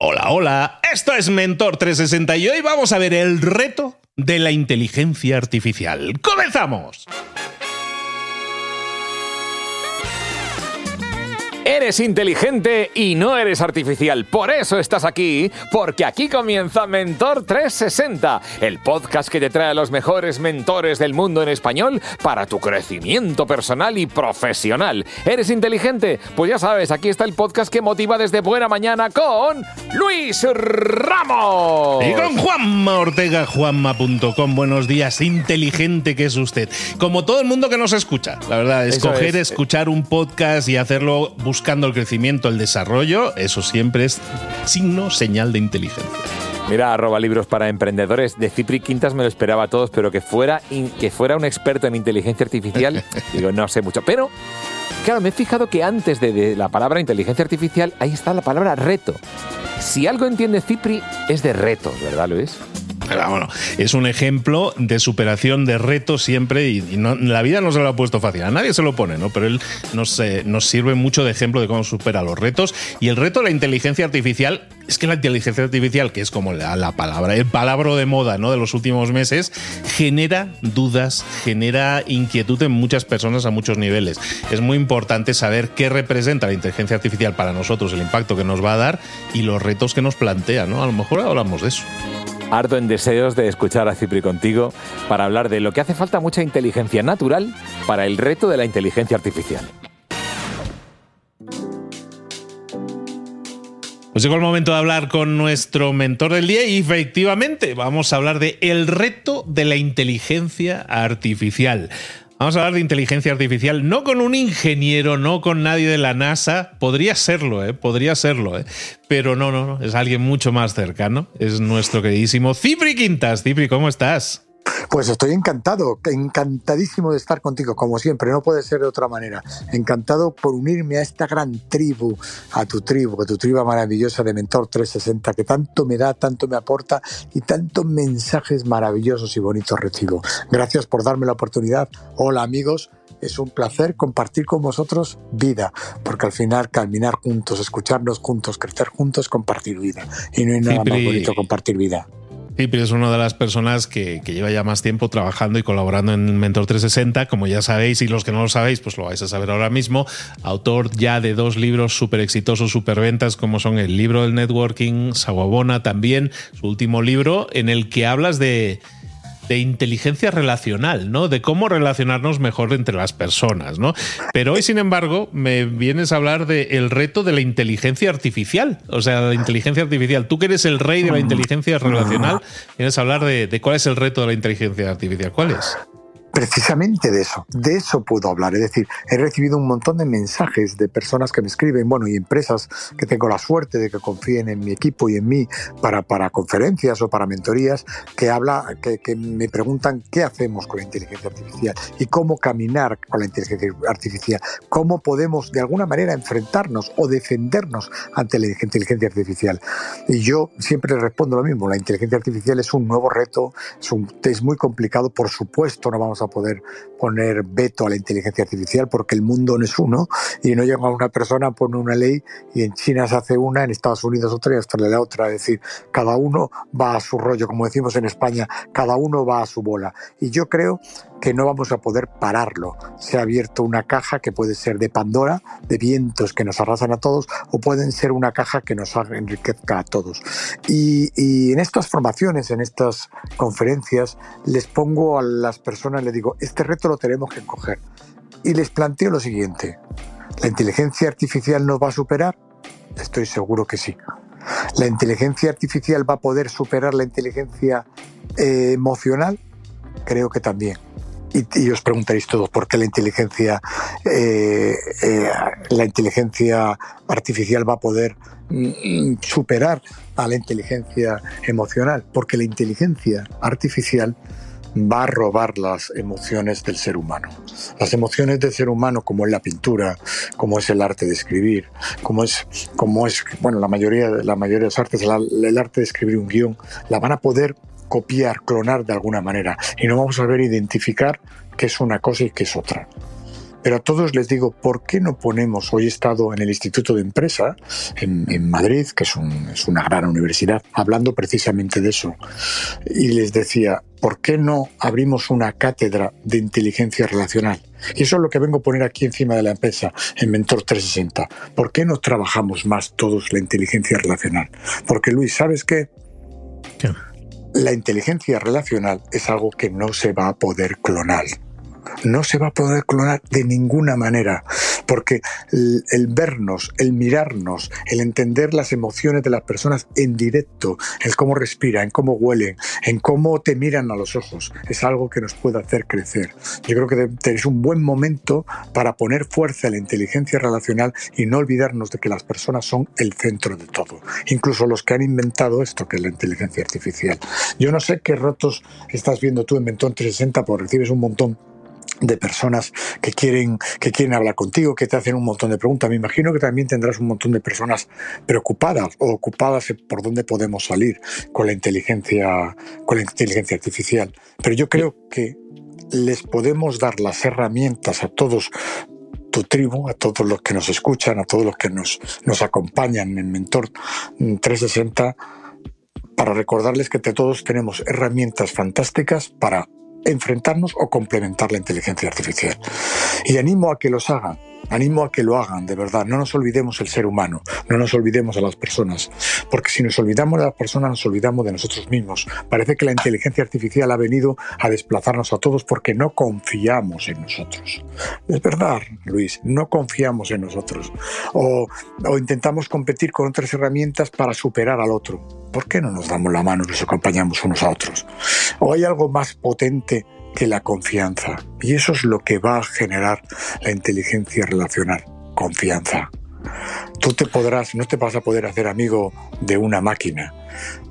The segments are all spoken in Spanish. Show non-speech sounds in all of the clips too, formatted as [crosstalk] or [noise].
Hola, hola, esto es Mentor 360 y hoy vamos a ver el reto de la inteligencia artificial. ¡Comenzamos! Eres inteligente y no eres artificial. Por eso estás aquí, porque aquí comienza Mentor 360, el podcast que te trae a los mejores mentores del mundo en español para tu crecimiento personal y profesional. ¿Eres inteligente? Pues ya sabes, aquí está el podcast que motiva desde buena mañana con Luis Ramos. Y con Juanma Ortega, juanma.com. Buenos días, inteligente que es usted. Como todo el mundo que nos escucha, la verdad, escoger, es. escuchar un podcast y hacerlo buscando el crecimiento, el desarrollo, eso siempre es signo, señal de inteligencia. Mira, arroba libros para emprendedores. De Cipri Quintas me lo esperaba a todos, pero que fuera, in- que fuera un experto en inteligencia artificial, [laughs] digo, no sé mucho. Pero, claro, me he fijado que antes de, de la palabra inteligencia artificial, ahí está la palabra reto. Si algo entiende Cipri, es de retos, ¿verdad, Luis? Bueno, es un ejemplo de superación de retos siempre y, la vida no se lo ha puesto fácil. A nadie se lo pone, ¿no? Pero él nos, eh, nos sirve mucho de ejemplo de cómo supera los retos. Y el reto de la inteligencia artificial es que la inteligencia artificial, que es como la, la palabra, el palabra de moda ¿no? de los últimos meses, genera dudas, genera inquietud en muchas personas a muchos niveles. Es muy importante saber qué representa la inteligencia artificial para nosotros, el impacto que nos va a dar y los retos que nos plantea, ¿no? A lo mejor hablamos de eso. Harto en deseos de escuchar a Cipri contigo para hablar de lo que hace falta mucha inteligencia natural para el reto de la inteligencia artificial. Pues llegó el momento de hablar con nuestro mentor del día y efectivamente vamos a hablar de el reto de la inteligencia artificial. Vamos a hablar de inteligencia artificial, no con un ingeniero, no con nadie de la NASA. Podría serlo, ¿eh? Podría serlo, ¿eh? Pero no, no, no. Es alguien mucho más cercano. Es nuestro queridísimo Cipri Quintas. Cipri, ¿cómo estás? Pues estoy encantado, encantadísimo de estar contigo, como siempre, no puede ser de otra manera. Encantado por unirme a esta gran tribu, a tu tribu, a tu tribu maravillosa de Mentor 360, que tanto me da, tanto me aporta y tantos mensajes maravillosos y bonitos recibo. Gracias por darme la oportunidad. Hola amigos, es un placer compartir con vosotros vida, porque al final caminar juntos, escucharnos juntos, crecer juntos, compartir vida. Y no hay nada Cipri. más bonito que compartir vida. Cipri es una de las personas que, que lleva ya más tiempo trabajando y colaborando en Mentor 360, como ya sabéis, y los que no lo sabéis, pues lo vais a saber ahora mismo. Autor ya de dos libros súper exitosos, súper ventas, como son el libro del networking, Sawabona también, su último libro, en el que hablas de, de inteligencia relacional, ¿no? De cómo relacionarnos mejor entre las personas, ¿no? Pero hoy, sin embargo, me vienes a hablar del reto de la inteligencia artificial. O sea, la inteligencia artificial. Tú que eres el rey de la inteligencia relacional, vienes a hablar de, de cuál es el reto de la inteligencia artificial. ¿Cuál es? Precisamente de eso, de eso puedo hablar. Es decir, he recibido un montón de mensajes de personas que me escriben, bueno, y empresas que tengo la suerte de que confíen en mi equipo y en mí para, para conferencias o para mentorías, que, habla, que, que me preguntan qué hacemos con la inteligencia artificial y cómo caminar con la inteligencia artificial, cómo podemos de alguna manera enfrentarnos o defendernos ante la inteligencia artificial. Y yo siempre respondo lo mismo, la inteligencia artificial es un nuevo reto, es, un, es muy complicado, por supuesto no vamos a poder poner veto a la inteligencia artificial porque el mundo no es uno y no llega una persona, pone una ley y en China se hace una, en Estados Unidos otra y Australia otra. Es decir, cada uno va a su rollo, como decimos en España, cada uno va a su bola. Y yo creo que no vamos a poder pararlo. Se ha abierto una caja que puede ser de Pandora, de vientos que nos arrasan a todos, o pueden ser una caja que nos enriquezca a todos. Y, en estas formaciones, en estas conferencias, les pongo a las personas, les digo, este reto lo tenemos que coger. Y les planteo lo siguiente, ¿la inteligencia artificial nos va a superar? Estoy seguro que sí. ¿La inteligencia artificial va a poder superar la inteligencia eh, emocional? Creo que también. Y, os preguntaréis todos por qué la inteligencia, eh, eh, la inteligencia artificial va a poder mm, superar a la inteligencia emocional, porque la inteligencia artificial va a robar las emociones del ser humano. Las emociones del ser humano, como es la pintura, como es el arte de escribir, como es, como es bueno, la mayoría, la mayoría de los artes, el arte de escribir un guion, la van a poder copiar, clonar de alguna manera y no vamos a saber identificar qué es una cosa y qué es otra. pero a todos les digo, ¿por qué no ponemos? Hoy he estado en el Instituto de Empresa en, Madrid, que es, una gran universidad, hablando precisamente de eso. Y les decía, ¿por qué no abrimos una cátedra de inteligencia relacional? Y eso es lo que vengo a poner aquí encima de la empresa, en Mentor 360. ¿Por qué no trabajamos más todos la inteligencia relacional? Porque Luis, ¿sabes? ¿Qué? La inteligencia relacional es algo que no se va a poder clonar. No se va a poder clonar de ninguna manera, porque el, vernos, el mirarnos, el entender las emociones de las personas en directo, el cómo respiran, en cómo huelen, en cómo te miran a los ojos, es algo que nos puede hacer crecer. Yo creo que es un buen momento para poner fuerza a la inteligencia relacional y no olvidarnos de que las personas son el centro de todo, incluso los que han inventado esto que es la inteligencia artificial. Yo no sé qué ratos estás viendo tú en Mentón 360, porque recibes un montón de personas que quieren, que quieren hablar contigo, que te hacen un montón de preguntas. Me imagino que también tendrás un montón de personas preocupadas o ocupadas por dónde podemos salir con la inteligencia, con la inteligencia artificial. Pero yo creo que les podemos dar las herramientas a todos tu tribu, a todos los que nos escuchan, a todos los que nos, nos acompañan en Mentor 360, para recordarles que todos tenemos herramientas fantásticas para enfrentarnos o complementar la inteligencia artificial. Y animo a que los hagan, animo a que lo hagan, de verdad. No nos olvidemos el ser humano, no nos olvidemos a las personas, porque si nos olvidamos de las personas nos olvidamos de nosotros mismos. Parece que la inteligencia artificial ha venido a desplazarnos a todos porque no confiamos en nosotros. Es verdad, Luis, no confiamos en nosotros. O, o intentamos competir con otras herramientas para superar al otro. ¿por qué no nos damos la mano y nos acompañamos unos a otros? ¿O hay algo más potente que la confianza? Y eso es lo que va a generar la inteligencia relacional, confianza. Tú te podrás, no te vas a poder hacer amigo de una máquina,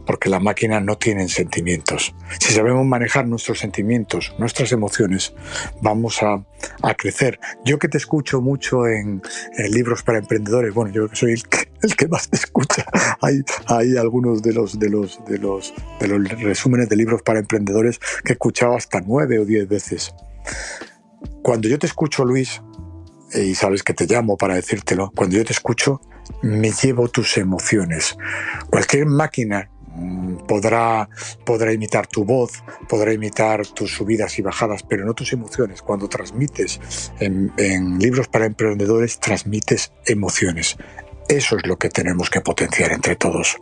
porque las máquinas no tienen sentimientos. Si sabemos manejar nuestros sentimientos, nuestras emociones, vamos a, crecer. Yo que te escucho mucho en, libros para emprendedores, bueno, yo que soy el que, más te escucha. Hay, hay algunos de los, de, los, de, los, de los resúmenes de libros para emprendedores que he escuchado hasta nueve o diez veces. Cuando yo te escucho, Luis, y sabes que te llamo para decírtelo, cuando yo te escucho, me llevo tus emociones. Cualquier máquina mm, podrá, podrá imitar tu voz, podrá imitar tus subidas y bajadas, pero no tus emociones. Cuando transmites en, libros para emprendedores, transmites emociones. Eso es lo que tenemos que potenciar entre todos.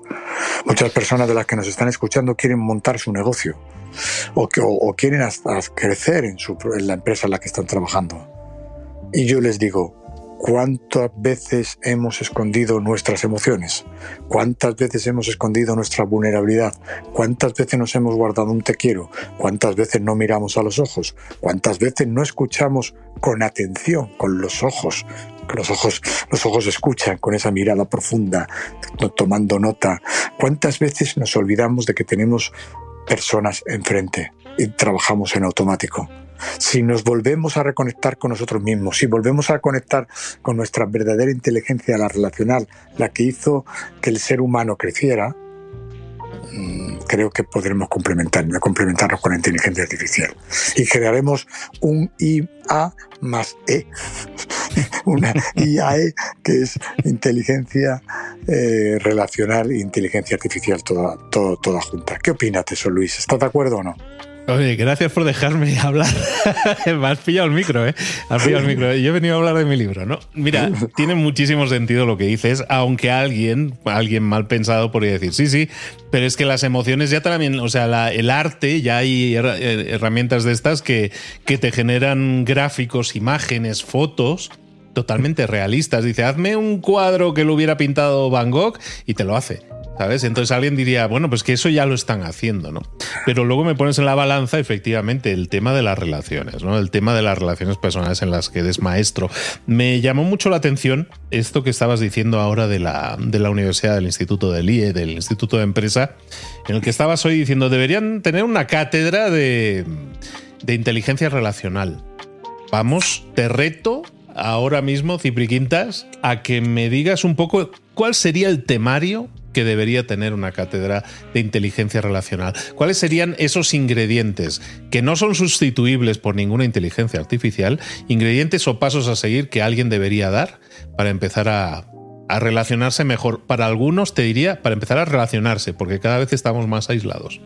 Muchas personas de las que nos están escuchando quieren montar su negocio o, o, quieren crecer en, su, en la empresa en la que están trabajando. Y yo les digo, ¿Cuántas veces hemos escondido nuestras emociones? ¿Cuántas veces hemos escondido nuestra vulnerabilidad? ¿Cuántas veces nos hemos guardado un te quiero? ¿Cuántas veces no miramos a los ojos? ¿Cuántas veces no escuchamos con atención, con los ojos? Los ojos, los ojos escuchan con esa mirada profunda, tomando nota. ¿Cuántas veces nos olvidamos de que tenemos personas enfrente y trabajamos en automático? Si nos volvemos a reconectar con nosotros mismos, si volvemos a conectar con nuestra verdadera inteligencia, la relacional, la que hizo que el ser humano creciera, mm, creo que podremos complementarnos, complementarnos con la inteligencia artificial. Y crearemos un IA más E, [laughs] una IAE que es inteligencia eh, relacional e inteligencia artificial toda, toda junta. ¿Qué opinas de eso, Luis? ¿Estás de acuerdo o no? Oye, gracias por dejarme [laughs] hablar. Me has pillado el micro, ¿eh? Has pillado el micro. Yo he venido a hablar de mi libro, ¿no? Mira, [laughs] tiene muchísimo sentido lo que dices, aunque alguien, alguien mal pensado podría decir, sí, sí, pero es que las emociones ya también, o sea, el arte, ya hay eh, herramientas de estas que, que te generan gráficos, imágenes, fotos totalmente realistas. Dice, hazme un cuadro que lo hubiera pintado Van Gogh y te lo hace. ¿Sabes? Entonces alguien diría, bueno, pues que eso ya lo están haciendo, ¿no? Pero luego me pones en la balanza, efectivamente, el tema de las relaciones, ¿no? El tema de las relaciones personales en las que eres maestro. Me llamó mucho la atención esto que estabas diciendo ahora de la, de la Universidad, del Instituto del IE, del Instituto de Empresa, en el que estabas hoy diciendo, deberían tener una cátedra de, de inteligencia relacional. Vamos, te reto ahora mismo, Cipri Quintas, a que me digas un poco cuál sería el temario que debería tener una cátedra de inteligencia relacional. ¿Cuáles serían esos ingredientes que no son sustituibles por ninguna inteligencia artificial, ingredientes o pasos a seguir que alguien debería dar para empezar a, relacionarse mejor? Para algunos te diría, para empezar a relacionarse, porque cada vez estamos más aislados.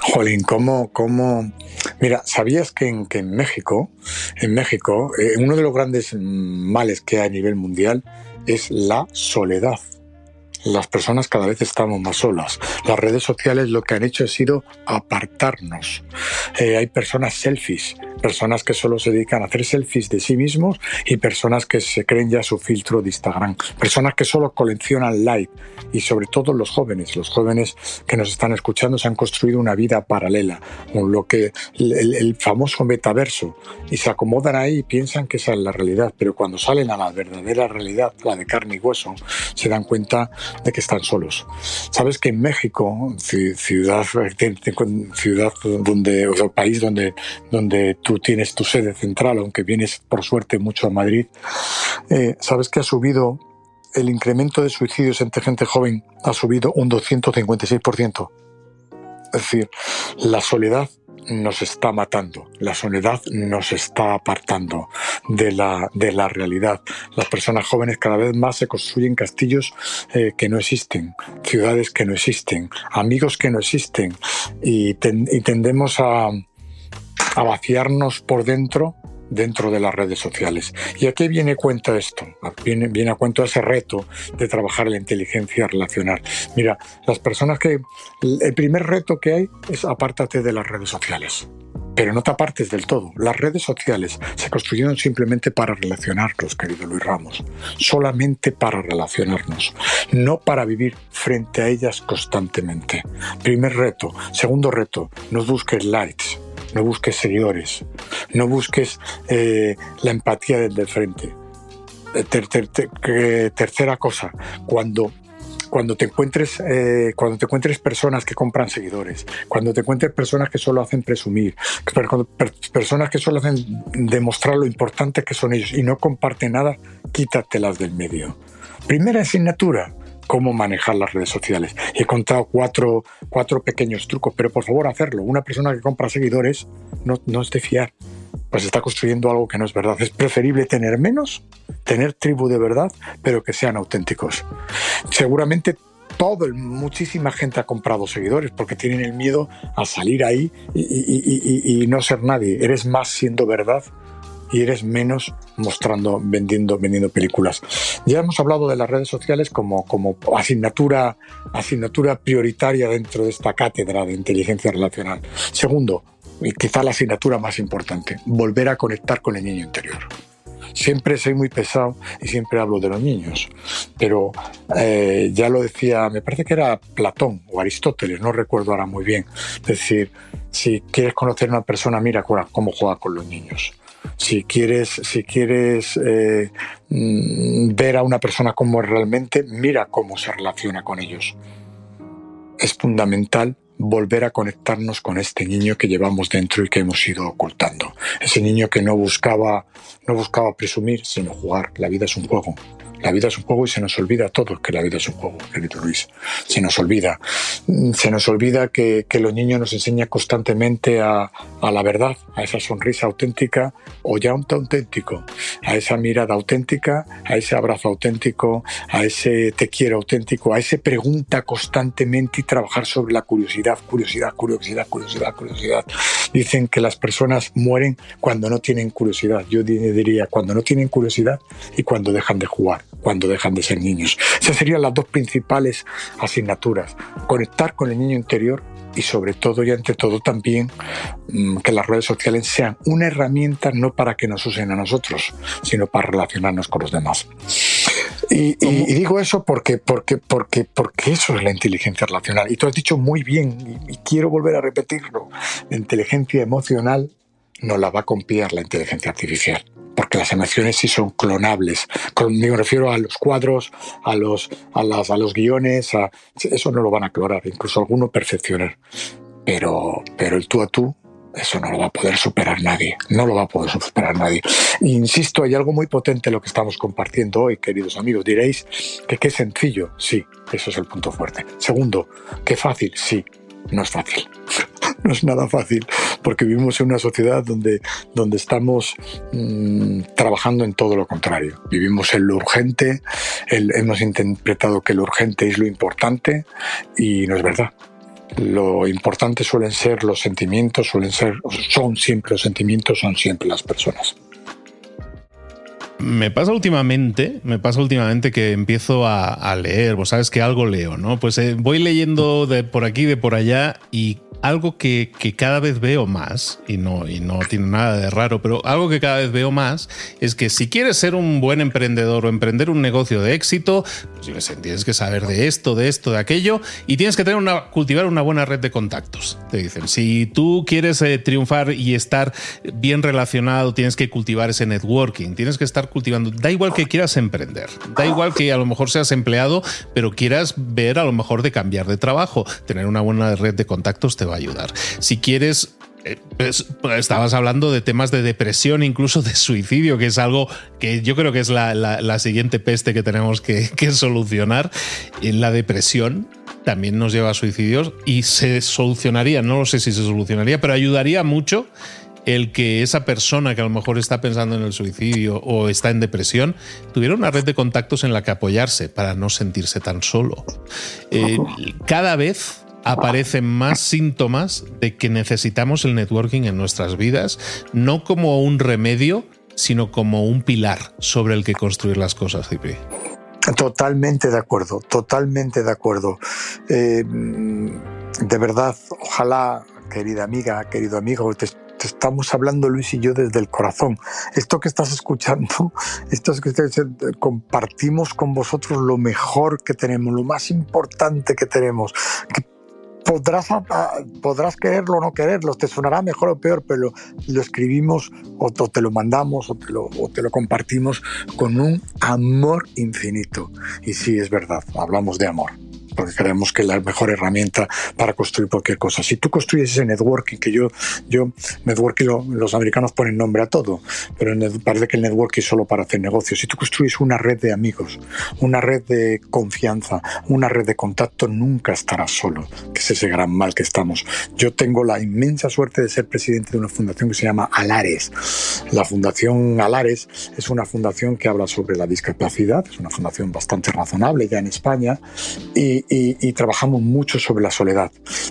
Jolín, ¿cómo, cómo? Mira, ¿sabías que en, en México, en México, eh, uno de los grandes males que hay a nivel mundial es la soledad? Las personas cada vez estamos más solas. Las redes sociales lo que han hecho ha sido apartarnos. Eh, hay personas selfies, personas que solo se dedican a hacer selfies de sí mismos y personas que se creen ya su filtro de Instagram. Personas que solo coleccionan like y sobre todo los jóvenes. Los jóvenes que nos están escuchando se han construido una vida paralela, con lo que el, el famoso metaverso y se acomodan ahí y piensan que esa es la realidad, pero cuando salen a la verdadera realidad, la de carne y hueso, se dan cuenta de que están solos. Sabes que en México, ciudad, ciudad donde, o país donde, donde tú tienes tu sede central, aunque vienes por suerte mucho a Madrid, eh, sabes que ha subido el incremento de suicidios entre gente joven ha subido un 256%. Es decir, la soledad nos está matando, la soledad nos está apartando de la, de la realidad. Las personas jóvenes cada vez más se construyen castillos eh, que no existen, ciudades que no existen, amigos que no existen y, tendemos a, a vaciarnos por dentro dentro de las redes sociales. ¿Y a qué viene cuenta esto? Viene, viene a cuento ese reto de trabajar la inteligencia relacional. Mira, las personas que... El primer reto que hay es apártate de las redes sociales. Pero no te apartes del todo. Las redes sociales se construyeron simplemente para relacionarnos, querido Luis Ramos. Solamente para relacionarnos. No para vivir frente a ellas constantemente. Primer reto. Segundo reto. No busques likes no busques seguidores, no busques eh, la empatía del de frente. Eh, tercera cosa, cuando cuando te encuentres eh, cuando te encuentres personas que compran seguidores, cuando te encuentres personas que solo hacen presumir, personas que solo hacen demostrar lo importante que son ellos y no comparten nada, quítatelas del medio. Primera asignatura, cómo manejar las redes sociales. He contado cuatro, cuatro pequeños trucos, pero por favor hacerlo. Una persona que compra seguidores no, no es de fiar, pues está construyendo algo que no es verdad. Es preferible tener menos, tener tribu de verdad, pero que sean auténticos. Seguramente todo, muchísima gente ha comprado seguidores porque tienen el miedo a salir ahí y, y no ser nadie. Eres más siendo verdad y eres menos mostrando, vendiendo, vendiendo películas. Ya hemos hablado de las redes sociales como, como asignatura, asignatura prioritaria dentro de esta cátedra de inteligencia relacional. Segundo, y quizá la asignatura más importante, volver a conectar con el niño interior. Siempre soy muy pesado y siempre hablo de los niños, pero eh, ya lo decía, me parece que era Platón o Aristóteles, no recuerdo ahora muy bien. Es decir, si quieres conocer a una persona, mira cómo juega con los niños si quieres, si quieres eh, mm, ver a una persona como es realmente, mira cómo se relaciona con ellos. Es fundamental volver a conectarnos con este niño que llevamos dentro y que hemos ido ocultando. Ese niño que no buscaba, no buscaba presumir, sino jugar. La vida es un juego. La vida es un juego y se nos olvida a todos que la vida es un juego, querido Luis. Se nos olvida. Se nos olvida que, que los niños nos enseñan constantemente a, a, la verdad, a esa sonrisa auténtica o ya un auténtico, a esa mirada auténtica, a ese abrazo auténtico, a ese te quiero auténtico, a ese pregunta constantemente y trabajar sobre la curiosidad, curiosidad, curiosidad, curiosidad, curiosidad. Dicen que las personas mueren cuando no tienen curiosidad. Yo diría cuando no tienen curiosidad y cuando dejan de jugar cuando dejan de ser niños. Esas serían las dos principales asignaturas. Conectar con el niño interior y sobre todo y ante todo también mm, que las redes sociales sean una herramienta no para que nos usen a nosotros, sino para relacionarnos con los demás. Y, digo eso porque, porque, porque, porque eso es la inteligencia relacional. Y tú has dicho muy bien, y, y quiero volver a repetirlo, la inteligencia emocional no la va a copiar la inteligencia artificial porque las emociones sí son clonables. Me refiero a los cuadros, a los, a las, a los guiones, eso no lo van a clonar, incluso alguno perfeccionar. Pero, pero el tú a tú eso no lo va a poder superar nadie, no lo va a poder superar nadie. Insisto, hay algo muy potente en lo que estamos compartiendo hoy, queridos amigos. Diréis que qué sencillo, sí, eso es el punto fuerte. Segundo, qué fácil, sí, no es fácil. [laughs] no es nada fácil, porque vivimos en una sociedad donde, donde estamos mm, trabajando en todo lo contrario. Vivimos en lo urgente, hemos interpretado que lo urgente es lo importante y no es verdad lo importante suelen ser los sentimientos, suelen ser, son siempre los sentimientos, son siempre las personas. Me pasa últimamente, me pasa últimamente que empiezo a, leer, vos sabes que algo leo, ¿no? Pues eh, voy leyendo de por aquí, de por allá y algo que, cada vez veo más, y no, y no tiene nada de raro, pero algo que cada vez veo más es que si quieres ser un buen emprendedor o emprender un negocio de éxito, pues tienes que saber de esto, de esto, de aquello, y tienes que tener una, cultivar una buena red de contactos. Te dicen, si tú quieres eh, triunfar y estar bien relacionado, tienes que cultivar ese networking, tienes que estar cultivando. Da igual que quieras emprender, da igual que a lo mejor seas empleado, pero quieras ver a lo mejor de cambiar de trabajo, tener una buena red de contactos te va ayudar. Si quieres eh, pues, estabas hablando de temas de depresión, incluso de suicidio, que es algo que yo creo que es la, siguiente peste que tenemos que, [laughs] que, solucionar. La depresión también nos lleva a suicidios y se solucionaría, no lo sé si se solucionaría, pero ayudaría mucho el que esa persona que a lo mejor está pensando en el suicidio o está en depresión tuviera una red de contactos en la que apoyarse para no sentirse tan solo. Eh, cada vez aparecen más síntomas de que necesitamos el networking en nuestras vidas, no como un remedio, sino como un pilar sobre el que construir las cosas, Cipri. Totalmente de acuerdo, totalmente de acuerdo. Eh, de verdad, ojalá, querida amiga, querido amigo, te, estamos hablando Luis y yo desde el corazón. Esto que estás escuchando, [laughs] esto es que compartimos con vosotros lo mejor que tenemos, lo más importante que tenemos, podrás, podrás quererlo o no quererlo, te sonará mejor o peor, pero lo, escribimos o, te lo mandamos o te lo, o te lo compartimos con un amor infinito. Y sí, es verdad, hablamos de amor porque creemos que es la mejor herramienta para construir cualquier cosa. Si tú construyes ese networking, que yo, yo networking, los americanos ponen nombre a todo, pero parece que el networking es solo para hacer negocios. Si tú construyes una red de amigos, una red de confianza, una red de contacto, nunca estarás solo, que es ese gran mal que estamos. Yo tengo la inmensa suerte de ser presidente de una fundación que se llama Alares. La Fundación Alares es una fundación que habla sobre la discapacidad, es una fundación bastante razonable ya en España, y, trabajamos mucho sobre la soledad.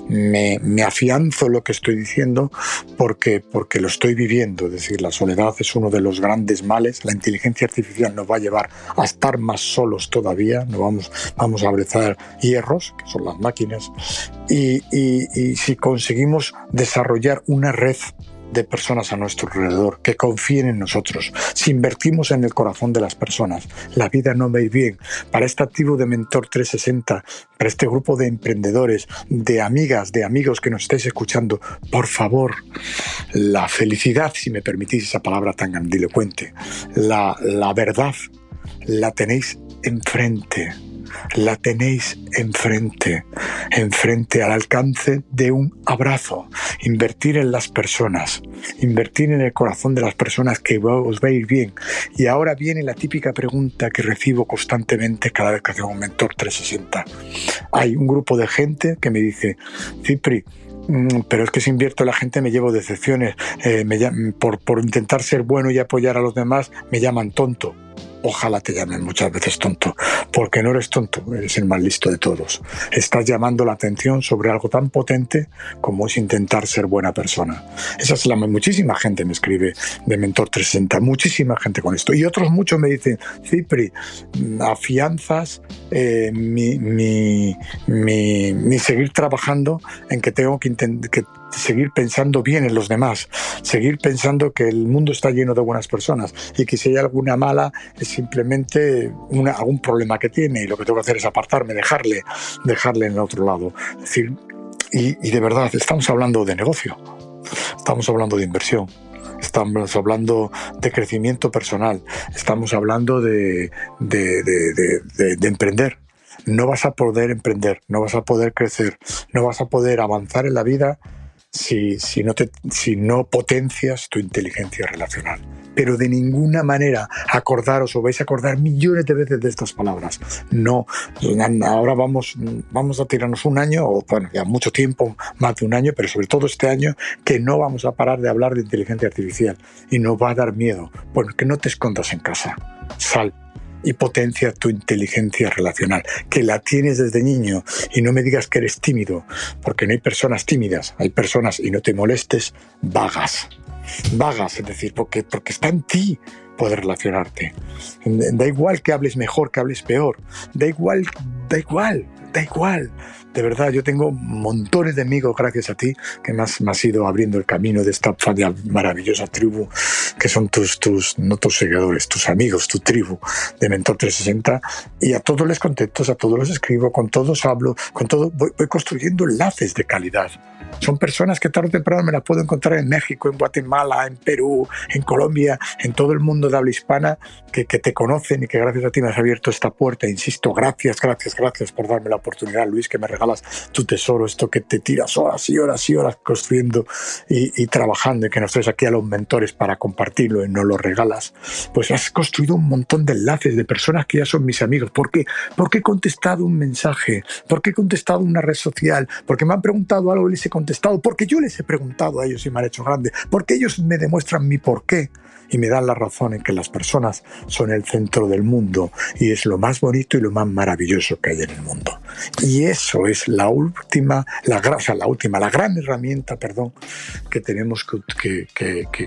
Me, me, afianzo lo que estoy diciendo porque, porque lo estoy viviendo. Es decir, la soledad es uno de los grandes males. La inteligencia artificial nos va a llevar a estar más solos todavía. Nos vamos, vamos a abrazar hierros, que son las máquinas. y si conseguimos desarrollar una red de personas a nuestro alrededor que confíen en nosotros. Si invertimos en el corazón de las personas, la vida no ir bien. Para este activo de Mentor 360, para este grupo de emprendedores, de amigas, de amigos que nos estáis escuchando, por favor, la felicidad, si me permitís esa palabra tan grandilocuente, la, la verdad, la tenéis enfrente la tenéis enfrente, enfrente al alcance de un abrazo. Invertir en las personas, invertir en el corazón de las personas que os va a ir bien. Y ahora viene la típica pregunta que recibo constantemente cada vez que hago un mentor 360. Hay un grupo de gente que me dice, Cipri, mm, pero es que si invierto en la gente me llevo decepciones. Eh, por, por intentar ser bueno y apoyar a los demás me llaman tonto ojalá te llamen muchas veces tonto, porque no eres tonto, eres el más listo de todos. Estás llamando la atención sobre algo tan potente como es intentar ser buena persona. Esa es la muchísima gente me escribe de Mentor 360, muchísima gente con esto. Y otros muchos me dicen, Cipri, afianzas eh, mi, mi, mi, seguir trabajando en que tengo que, que seguir pensando bien en los demás, seguir pensando que el mundo está lleno de buenas personas y que si hay alguna mala es simplemente una, algún problema que tiene y lo que tengo que hacer es apartarme, dejarle, dejarle en el otro lado. decir, y, de verdad, estamos hablando de negocio, estamos hablando de inversión. Estamos hablando de crecimiento personal, estamos hablando de, de emprender, no vas a poder emprender, no vas a poder crecer, no vas a poder avanzar en la vida si, si, no te, potencias tu inteligencia relacional. Pero de ninguna manera acordaros o vais a acordar millones de veces de estas palabras. No, ahora vamos, vamos a tirarnos un año, o bueno, ya mucho tiempo, más de un año, pero sobre todo este año, que no vamos a parar de hablar de inteligencia artificial y nos va a dar miedo. Bueno, que no te escondas en casa. Sal, y potencia tu inteligencia relacional, que la tienes desde niño y no me digas que eres tímido, porque no hay personas tímidas, hay personas, y no te molestes, vagas. Vagas, es decir, porque, porque está en ti poder relacionarte. Da igual que hables mejor, que hables peor, da igual, da igual, da igual de verdad, yo tengo montones de amigos gracias a ti que me has, ido abriendo el camino de esta maravillosa tribu que son tus, tus, no tus seguidores, tus amigos, tu tribu de Mentor 360. Y a todos les contesto, a todos los escribo, con todos hablo, con todo voy, voy construyendo enlaces de calidad. Son personas que tarde o temprano me las puedo encontrar en México, en Guatemala, en Perú, en Colombia, en todo el mundo de habla hispana, que, que te conocen y que gracias a ti me has abierto esta puerta. Insisto, gracias, gracias, gracias por darme la oportunidad, Luis, que me regalas tu tesoro, esto que te tiras horas y horas y horas construyendo y, trabajando y que nos traes aquí a los mentores para compartirlo y no lo regalas. Pues has construido un montón de enlaces de personas que ya son mis amigos. ¿Por qué? Porque he contestado un mensaje, porque he contestado una red social, porque me han preguntado algo y les he contestado, porque yo les he preguntado a ellos y me han hecho grande, porque ellos me demuestran mi porqué y me dan la razón en que las personas son el centro del mundo y es lo más bonito y lo más maravilloso que hay en el mundo. Y eso es la última, la, o la última, la gran herramienta, perdón, que tenemos que,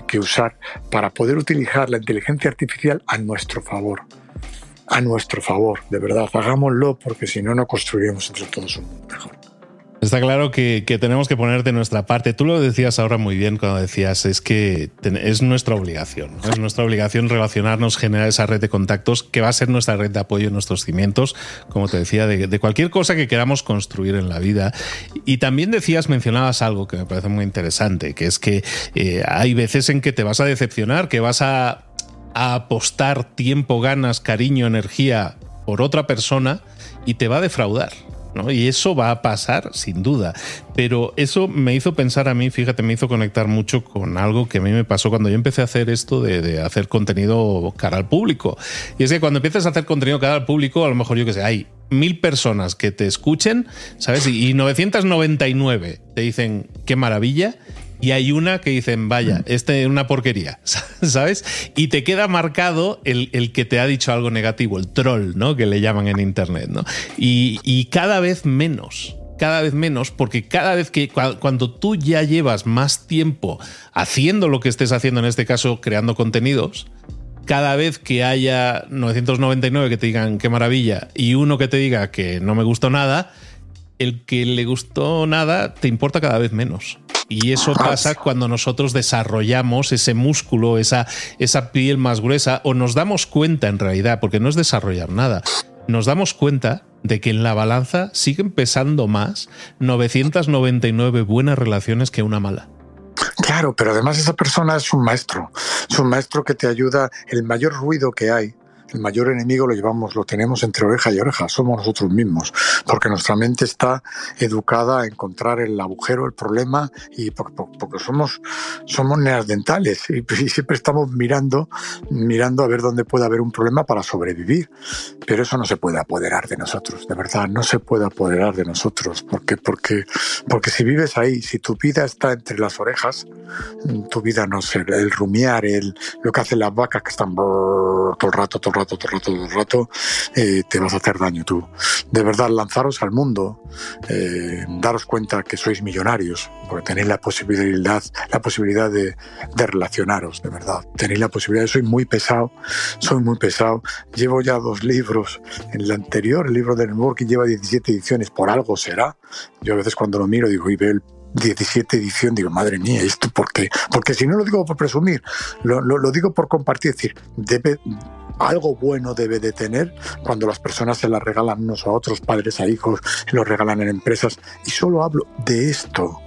que usar para poder utilizar la inteligencia artificial a nuestro favor a nuestro favor, de verdad, hagámoslo porque si no, no construiremos entre todos un mundo mejor. Está claro que, tenemos que poner de nuestra parte. Tú lo decías ahora muy bien cuando decías, es que es nuestra obligación. Es nuestra obligación relacionarnos, generar esa red de contactos que va a ser nuestra red de apoyo nuestros cimientos, como te decía, de, cualquier cosa que queramos construir en la vida. Y también decías, mencionabas algo que me parece muy interesante, que es que eh, hay veces en que te vas a decepcionar, que vas a apostar tiempo, ganas, cariño, energía por otra persona y te va a defraudar. Y eso va a pasar sin duda. Pero eso me hizo pensar a mí, fíjate, me hizo conectar mucho con algo que a mí me pasó cuando yo empecé a hacer esto de, hacer contenido cara al público. Y es que cuando empiezas a hacer contenido cara al público, a lo mejor yo que sé, hay mil personas que te escuchen, ¿sabes? Y 999 te dicen qué maravilla y hay una que dicen, vaya, este es una porquería, [laughs] ¿sabes? Y te queda marcado el, que te ha dicho algo negativo, el troll, ¿no? Que le llaman en Internet, ¿no? Y, cada vez menos, cada vez menos, porque cada vez que cuando tú ya llevas más tiempo haciendo lo que estés haciendo, en este caso creando contenidos, cada vez que haya 999 que te digan qué maravilla y uno que te diga que no me gustó nada, el que le gustó nada te importa cada vez menos. Y eso pasa cuando nosotros desarrollamos ese músculo, esa, esa piel más gruesa, o nos damos cuenta en realidad, porque no es desarrollar nada, nos damos cuenta de que en la balanza siguen pesando más 999 buenas relaciones que una mala. Claro, pero además esa persona es un maestro, es un maestro que te ayuda, el mayor ruido que hay el mayor enemigo lo llevamos, lo tenemos entre oreja y oreja, somos nosotros mismos, porque nuestra mente está educada a encontrar el agujero, el problema, y porque, somos, somos neandertales y, y, siempre estamos mirando, mirando a ver dónde puede haber un problema para sobrevivir. Pero eso no se puede apoderar de nosotros, de verdad, no se puede apoderar de nosotros, porque, porque, porque si vives ahí, si tu vida está entre las orejas, tu vida no sé, el rumiar, el, lo que hacen las vacas que están todo el rato, todo el rato, todo el rato, todo el rato, eh, te vas a hacer daño tú. De verdad, lanzaros al mundo, eh, daros cuenta que sois millonarios, porque tenéis la posibilidad, la posibilidad de, de relacionaros, de verdad. Tenéis la posibilidad, soy muy pesado, soy muy pesado. Llevo ya dos libros. En el anterior, el libro de networking lleva 17 ediciones, por algo será. Yo a veces cuando lo miro digo, y veo el 17 edición, digo, madre mía, ¿esto por qué? Porque si no lo digo por presumir, lo, lo, lo digo por compartir, es decir, debe, algo bueno debe de tener cuando las personas se las regalan unos a otros, padres a hijos, y lo regalan en empresas. Y solo hablo de esto,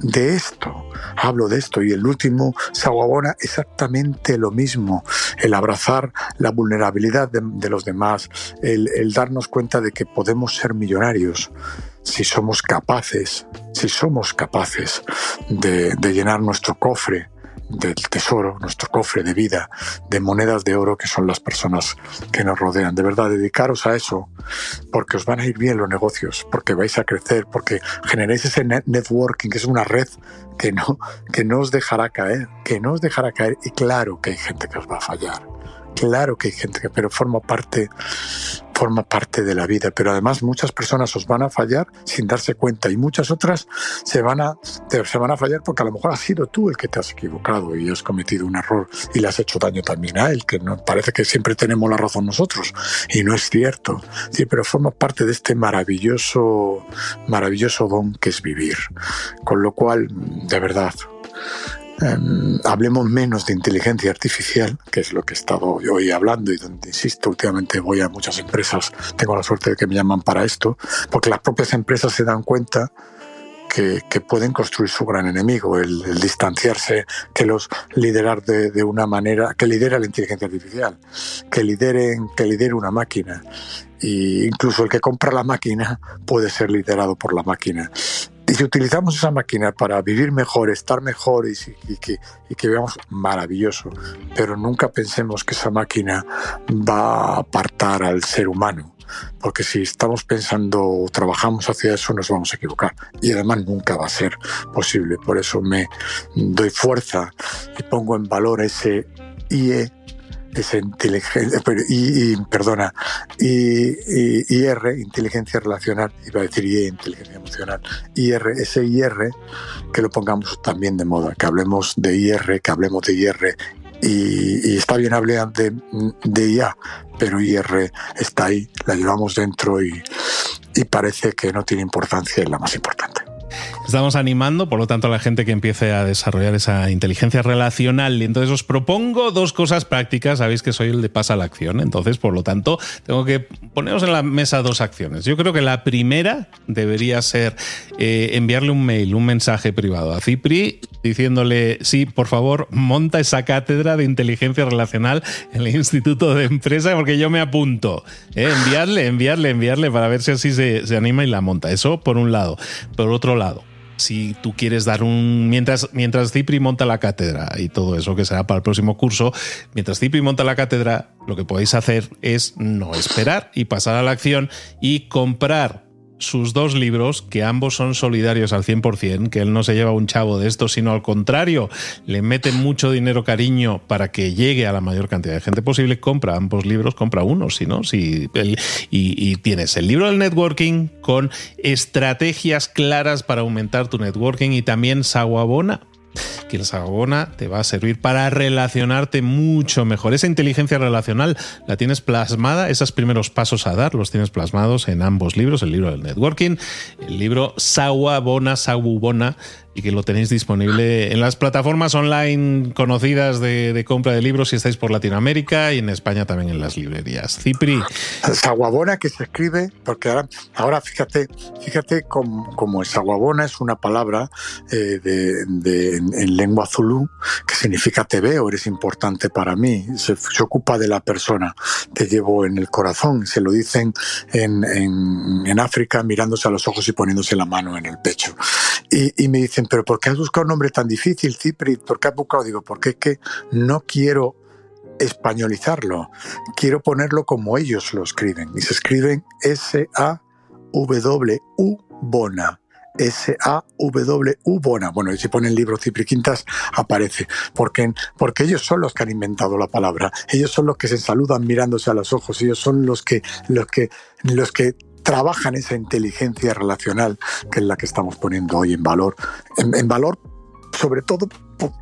de esto, hablo de esto. Y el último, Sawabona, exactamente lo mismo. El abrazar la vulnerabilidad de, los demás, el, el darnos cuenta de que podemos ser millonarios si somos capaces, si somos capaces de, llenar nuestro cofre del tesoro, nuestro cofre de vida, de monedas de oro que son las personas que nos rodean. De verdad, dedicaros a eso porque os van a ir bien los negocios, porque vais a crecer, porque generéis ese networking, que es una red que no, que no os dejará caer, que no os dejará caer. Y claro que hay gente que os va a fallar. Claro que hay gente que, pero forma parte, forma parte de la vida. Pero además muchas personas os van a fallar sin darse cuenta y muchas otras se van a, se van a fallar porque a lo mejor has sido tú el que te has equivocado y has cometido un error y le has hecho daño también a él, que no, parece que siempre tenemos la razón nosotros y no es cierto. Sí, pero forma parte de este maravilloso, maravilloso don que es vivir. Con lo cual, de verdad, Em, hablemos menos de inteligencia artificial, que es lo que he estado hoy hablando y donde, insisto, últimamente voy a muchas empresas, tengo la suerte de que me llaman para esto, porque las propias empresas se dan cuenta que, pueden construir su gran enemigo, el, distanciarse, que los liderar de, una manera, que lidera la inteligencia artificial, que lideren, que lidere una máquina. Y incluso el que compra la máquina puede ser liderado por la máquina. Y si utilizamos esa máquina para vivir mejor, estar mejor y, que, que veamos maravilloso, pero nunca pensemos que esa máquina va a apartar al ser humano, porque si estamos pensando o trabajamos hacia eso nos vamos a equivocar y además nunca va a ser posible. Por eso me doy fuerza y pongo en valor ese IE esa inteligencia, y, perdona, y, IR, inteligencia relacional, iba a decir IE, inteligencia emocional, IR, ese IR, que lo pongamos también de moda, que hablemos de IR, que hablemos de IR, y, está bien hablar de, de IA, pero IR está ahí, la llevamos dentro y, y parece que no tiene importancia, es la más importante. Estamos animando, por lo tanto, a la gente que empiece a desarrollar esa inteligencia relacional. Y entonces os propongo dos cosas prácticas. Sabéis que soy el de pasa a la acción. Entonces, por lo tanto, tengo que poneros en la mesa dos acciones. Yo creo que la primera debería ser eh, enviarle un mail, un mensaje privado a Cipri diciéndole, sí, por favor, monta esa cátedra de inteligencia relacional en el Instituto de Empresa porque yo me apunto. ¿eh? Enviarle, enviarle, enviarle para ver si así se, se anima y la monta. Eso por un lado. Por otro lado, si tú quieres dar un. Mientras, mientras Cipri monta la cátedra y todo eso que será para el próximo curso, mientras Cipri monta la cátedra, lo que podéis hacer es no esperar y pasar a la acción y comprar sus dos libros, que ambos son solidarios al 100%, que él no se lleva un chavo de esto, sino al contrario, le mete mucho dinero, cariño, para que llegue a la mayor cantidad de gente posible, compra ambos libros, compra uno, si no, si y, tienes el libro del networking con estrategias claras para aumentar tu networking y también Saguabona [laughs] que el Sagona te va a servir para relacionarte mucho mejor. Esa inteligencia relacional la tienes plasmada, esos primeros pasos a dar los tienes plasmados en ambos libros, el libro del networking, el libro Sawabona, Sawubona, y que lo tenéis disponible en las plataformas online conocidas de, compra de libros si estáis por Latinoamérica y en España también en las librerías. Cipri. Saguabona que se escribe, porque ahora, ahora fíjate, fíjate como, el saguabona es una palabra eh, de, en, lengua zulú que significa te veo, eres importante para mí, se, ocupa de la persona, te llevo en el corazón, se lo dicen en, en, África mirándose a los ojos y poniéndose la mano en el pecho. Y, me dicen, pero ¿por qué has buscado un nombre tan difícil, Cipri? ¿Por qué has buscado? Digo, porque es que no quiero españolizarlo, quiero ponerlo como ellos lo escriben. Y se escriben S-A-W-U Bona. S-A-W-U Bona. Bueno, y si ponen libro Cipri Quintas, aparece. Porque, porque ellos son los que han inventado la palabra. Ellos son los que se saludan mirándose a los ojos. Ellos son los que, los que, los que trabajan esa inteligencia relacional que es la que estamos poniendo hoy en valor, en, valor sobre todo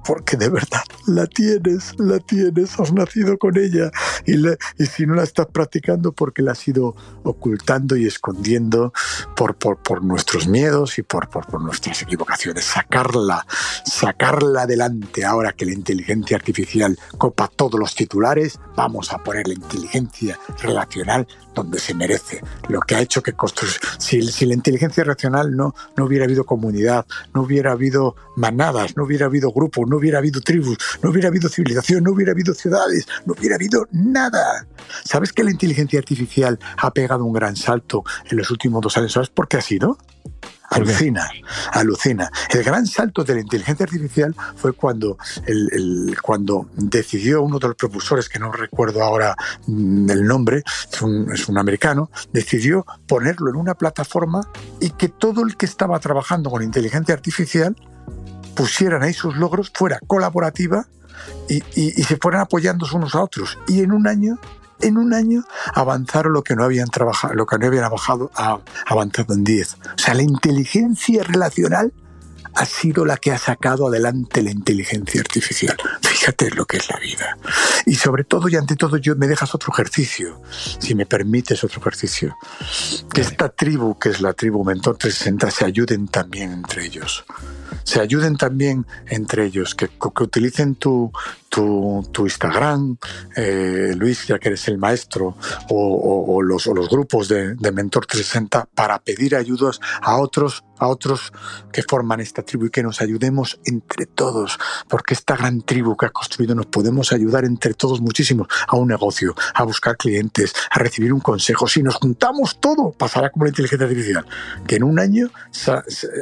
porque de verdad la tienes, la tienes, has nacido con ella y, si no la estás practicando porque la has ido ocultando y escondiendo por, nuestros miedos y por, por, nuestras equivocaciones. Sacarla, sacarla adelante ahora que la inteligencia artificial copa todos los titulares, vamos a poner la inteligencia relacional donde se merece. Lo que ha hecho que si, si la inteligencia racional no, no hubiera habido comunidad, no hubiera habido manadas, no hubiera habido grupos, no hubiera habido tribus, no hubiera habido civilización, no hubiera habido ciudades, no hubiera habido nada. ¿Sabes que la inteligencia artificial ha pegado un gran salto en los últimos dos años? ¿Sabes por qué ha sido? Alucina, alucina. El gran salto de la inteligencia artificial fue cuando, el, cuando decidió uno de los propulsores, que no recuerdo ahora mm, el nombre, es un, americano, decidió ponerlo en una plataforma y que todo el que estaba trabajando con inteligencia artificial pusieran ahí sus logros, fuera colaborativa y, y, se fueran apoyando unos a otros. Y en un año en un año avanzaron lo que no habían trabajado, lo que no habían bajado, avanzado en 10. O sea, la inteligencia relacional ha sido la que ha sacado adelante la inteligencia artificial. Fíjate lo que es la vida. Y sobre todo y ante todo, yo me dejas otro ejercicio, si me permites otro ejercicio. Que esta tribu, que es la tribu Mentor 360, se ayuden también entre ellos. Se ayuden también entre ellos, que, que utilicen tu, tu, Instagram, eh, Luis, ya que eres el maestro, o, los, grupos de, Mentor 360 para pedir ayudas a otros, a otros que forman esta tribu y que nos ayudemos entre todos, porque esta gran tribu que ha construido nos podemos ayudar entre todos muchísimo a un negocio, a buscar clientes, a recibir un consejo. Si nos juntamos todo, pasará como la inteligencia artificial, que en un año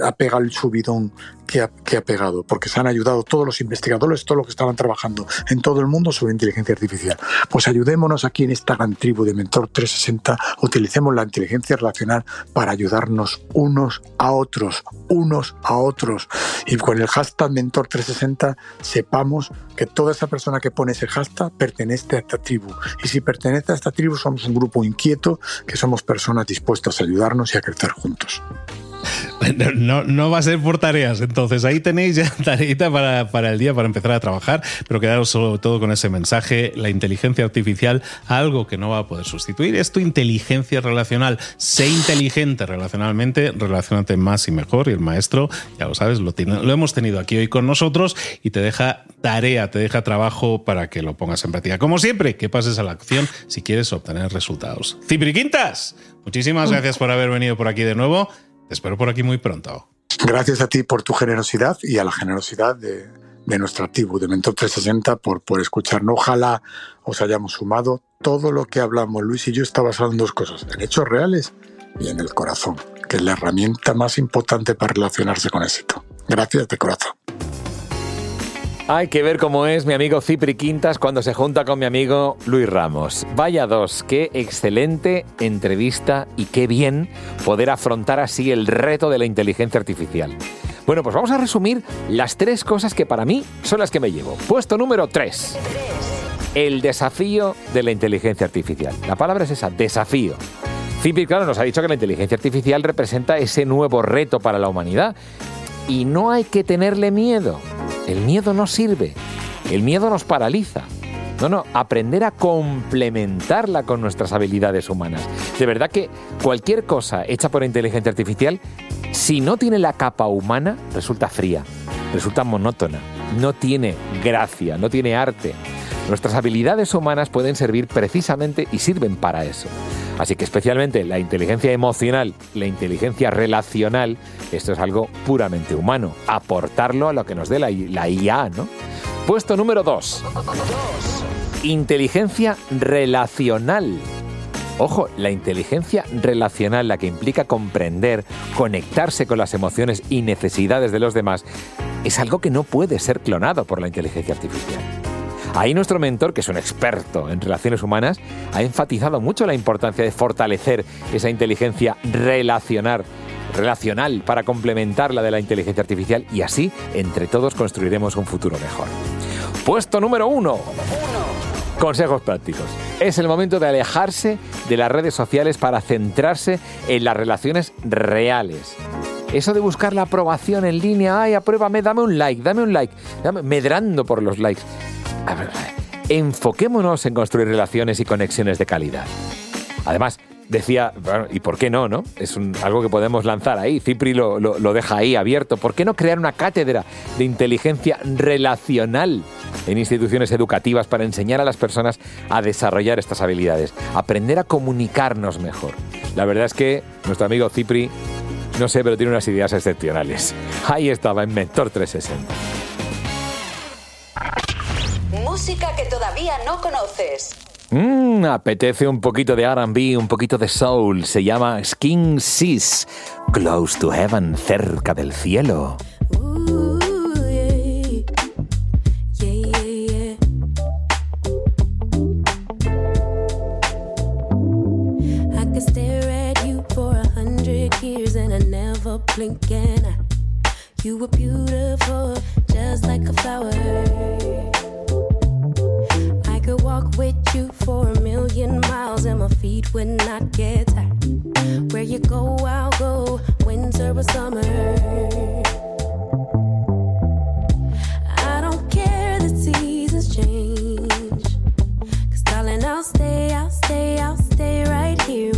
ha pegado el subidón que ha, que ha pegado, porque se han ayudado todos los investigadores, todos los que estaban trabajando en todo el mundo sobre inteligencia artificial. Pues ayudémonos aquí en esta gran tribu de Mentor 360, utilicemos la inteligencia relacional para ayudarnos unos a otros, unos a otros. Y con el hashtag Mentor 360 sepamos que toda esa persona que pone ese hashtag pertenece a esta tribu. Y si pertenece a esta tribu somos un grupo inquieto, que somos personas dispuestas a ayudarnos y a crecer juntos. [laughs] No, no va a ser por tareas, entonces ahí tenéis ya [laughs] tareita para, para, el día, para empezar a trabajar, pero quedaros sobre todo con ese mensaje, la inteligencia artificial, algo que no va a poder sustituir, es tu inteligencia relacional. Sé inteligente relacionalmente, relacionate más y mejor, y el maestro, ya lo sabes, lo, tiene, lo hemos tenido aquí hoy con nosotros y te deja tarea, te deja trabajo para que lo pongas en práctica. Como siempre, que pases a la acción si quieres obtener resultados. Cipri Quintas, muchísimas gracias por haber venido por aquí de nuevo. Espero por aquí muy pronto. Gracias a ti por tu generosidad y a la generosidad de, de nuestra tribu, de Mentor 360, por, por escucharnos. Ojalá os hayamos sumado. Todo lo que hablamos, Luis y yo, está basado en dos cosas, en hechos reales y en el corazón, que es la herramienta más importante para relacionarse con éxito. Gracias de corazón. Hay que ver cómo es mi amigo Cipri Quintas cuando se junta con mi amigo Luis Ramos. Vaya dos, qué excelente entrevista y qué bien poder afrontar así el reto de la inteligencia artificial. Bueno, pues vamos a resumir las tres cosas que para mí son las que me llevo. Puesto número tres. El desafío de la inteligencia artificial. La palabra es esa, desafío. Cipri, claro, nos ha dicho que la inteligencia artificial representa ese nuevo reto para la humanidad. Y no hay que tenerle miedo. El miedo no sirve. El miedo nos paraliza. No, no, aprender a complementarla con nuestras habilidades humanas. De verdad que cualquier cosa hecha por inteligencia artificial, si no tiene la capa humana, resulta fría, resulta monótona, no tiene gracia, no tiene arte. Nuestras habilidades humanas pueden servir precisamente y sirven para eso. Así que especialmente la inteligencia emocional, la inteligencia relacional, esto es algo puramente humano. Aportarlo a lo que nos dé la, IA, ¿no? Puesto número 2. Inteligencia relacional. Ojo, la inteligencia relacional, la que implica comprender, conectarse con las emociones y necesidades de los demás, es algo que no puede ser clonado por la inteligencia artificial. Ahí nuestro mentor, que es un experto en relaciones humanas, ha enfatizado mucho la importancia de fortalecer esa inteligencia relacional, relacional para complementar la de la inteligencia artificial y así entre todos construiremos un futuro mejor. Puesto número uno. Consejos prácticos. Es el momento de alejarse de las redes sociales para centrarse en las relaciones reales. Eso de buscar la aprobación en línea, ay, apruébame, dame un like, dame un like, medrando por los likes enfoquémonos en construir relaciones y conexiones de calidad. Además, decía, ¿y por qué no? no? Es algo que podemos lanzar ahí, Cipri lo, lo, deja ahí abierto. ¿Por qué no crear una cátedra de inteligencia relacional en instituciones educativas para enseñar a las personas a desarrollar estas habilidades? Aprender a comunicarnos mejor. La verdad es que nuestro amigo Cipri, no sé, pero tiene unas ideas excepcionales. Ahí estaba en Mentor 360 música que todavía no conoces. Mmm, apetece un poquito de RB, un poquito de soul. Se llama Skin Seas, Close to Heaven, cerca del cielo. You were beautiful, just like a flower. I could walk with you for a million miles, and my feet would not get tired. Where you go, I'll go, winter or summer. I don't care the seasons change. Cause darling, I'll stay, I'll stay, I'll stay right here